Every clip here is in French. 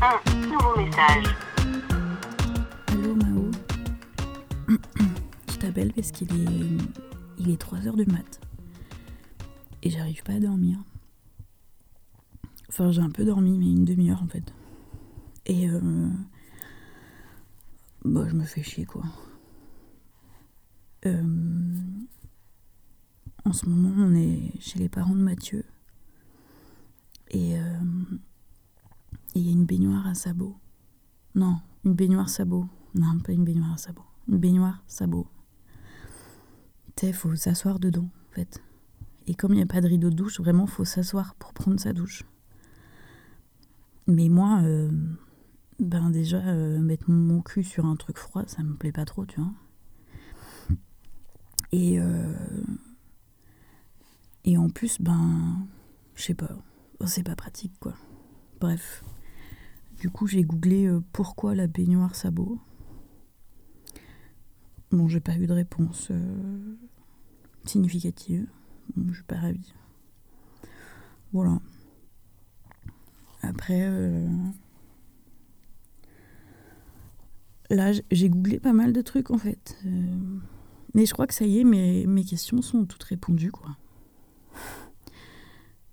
un nouveau message. Allô Mao Je t'appelle parce qu'il est... Il est 3h du mat. Et j'arrive pas à dormir. Enfin j'ai un peu dormi mais une demi-heure en fait. Et euh... Bah je me fais chier quoi. Euh... En ce moment on est chez les parents de Mathieu. Et euh, il y a une baignoire à sabot. Non, une baignoire sabot. Non, pas une baignoire à sabot. Une baignoire sabot. Tu faut s'asseoir dedans, en fait. Et comme il n'y a pas de rideau de douche, vraiment, faut s'asseoir pour prendre sa douche. Mais moi, euh, ben déjà, euh, mettre mon cul sur un truc froid, ça me plaît pas trop, tu vois. Et, euh, et en plus, ben, je sais pas, c'est pas pratique, quoi. Bref. Du coup, j'ai googlé euh, pourquoi la baignoire sabot. Bon, j'ai pas eu de réponse euh, significative. Je suis pas ravie. Voilà. Après, euh, là, j'ai googlé pas mal de trucs en fait. Mais je crois que ça y est, mes, mes questions sont toutes répondues, quoi.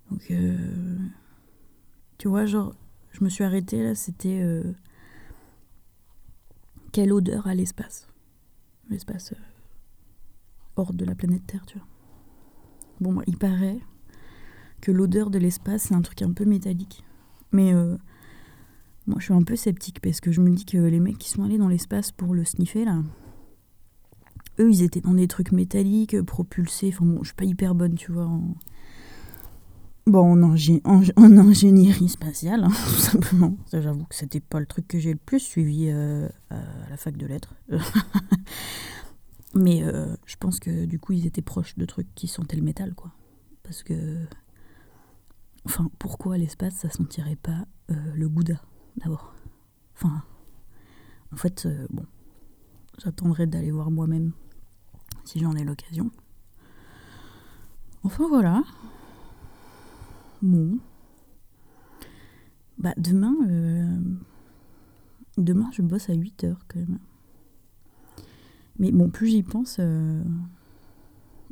Donc, tu vois, genre, je me suis arrêtée là, c'était euh, quelle odeur à l'espace L'espace euh, hors de la planète Terre, tu vois. Bon, moi, il paraît que l'odeur de l'espace, c'est un truc un peu métallique. Mais euh, moi, je suis un peu sceptique parce que je me dis que les mecs qui sont allés dans l'espace pour le sniffer, là, eux, ils étaient dans des trucs métalliques, propulsés. Enfin, bon, je suis pas hyper bonne, tu vois. Bon, en, ingé- en- en ingénierie spatiale, hein, tout simplement. J'avoue que c'était pas le truc que j'ai le plus suivi euh, à la fac de lettres. Mais euh, je pense que du coup, ils étaient proches de trucs qui sentaient le métal, quoi. Parce que. Enfin, pourquoi l'espace, ça sentirait pas euh, le gouda, d'abord? Enfin. En fait, bon. J'attendrai d'aller voir moi-même si j'en ai l'occasion. Enfin, voilà. Bon. Bah, demain, euh, demain, je bosse à 8 heures quand même. Mais bon, plus j'y pense, euh,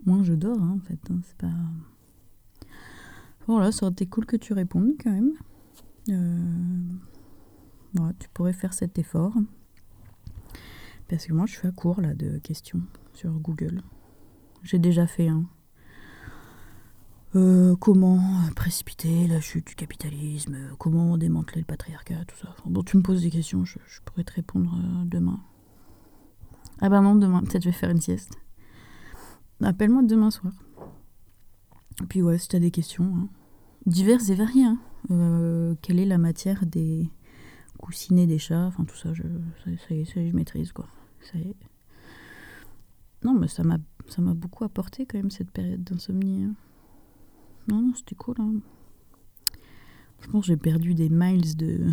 moins je dors, hein, en fait. hein, c'est pas. Voilà, ça aurait été cool que tu répondes quand même. Euh, tu pourrais faire cet effort. Parce que moi, je suis à court là de questions sur Google. J'ai déjà fait un. Euh, comment précipiter la chute du capitalisme euh, Comment démanteler le patriarcat Tout ça. Bon, tu me poses des questions, je, pourrais te répondre euh, demain. Ah bah non, demain, peut-être je vais faire une sieste. Appelle-moi demain soir. Et puis ouais, si t'as des questions, hein. diverses et variées. hein. Quelle est la matière des coussinets des chats? Enfin tout ça, je, ça, ça je maîtrise quoi. Non, mais ça m'a, ça m'a beaucoup apporté quand même cette période d'insomnie. hein. Non, non, c'était cool. Hein. Je pense que j'ai perdu des miles de,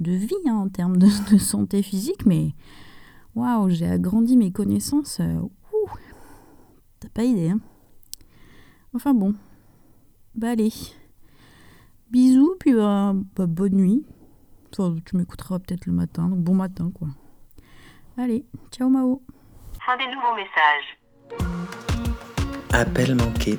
de vie hein, en termes de, de santé physique, mais waouh, j'ai agrandi mes connaissances. euh, ouh, T'as pas idée. Hein. Enfin bon. Bah allez. Bisous, puis bah, bah, bonne nuit. Enfin, tu m'écouteras peut-être le matin, donc bon matin quoi. Allez, ciao Mao. Fin des nouveaux messages. Appel manqué.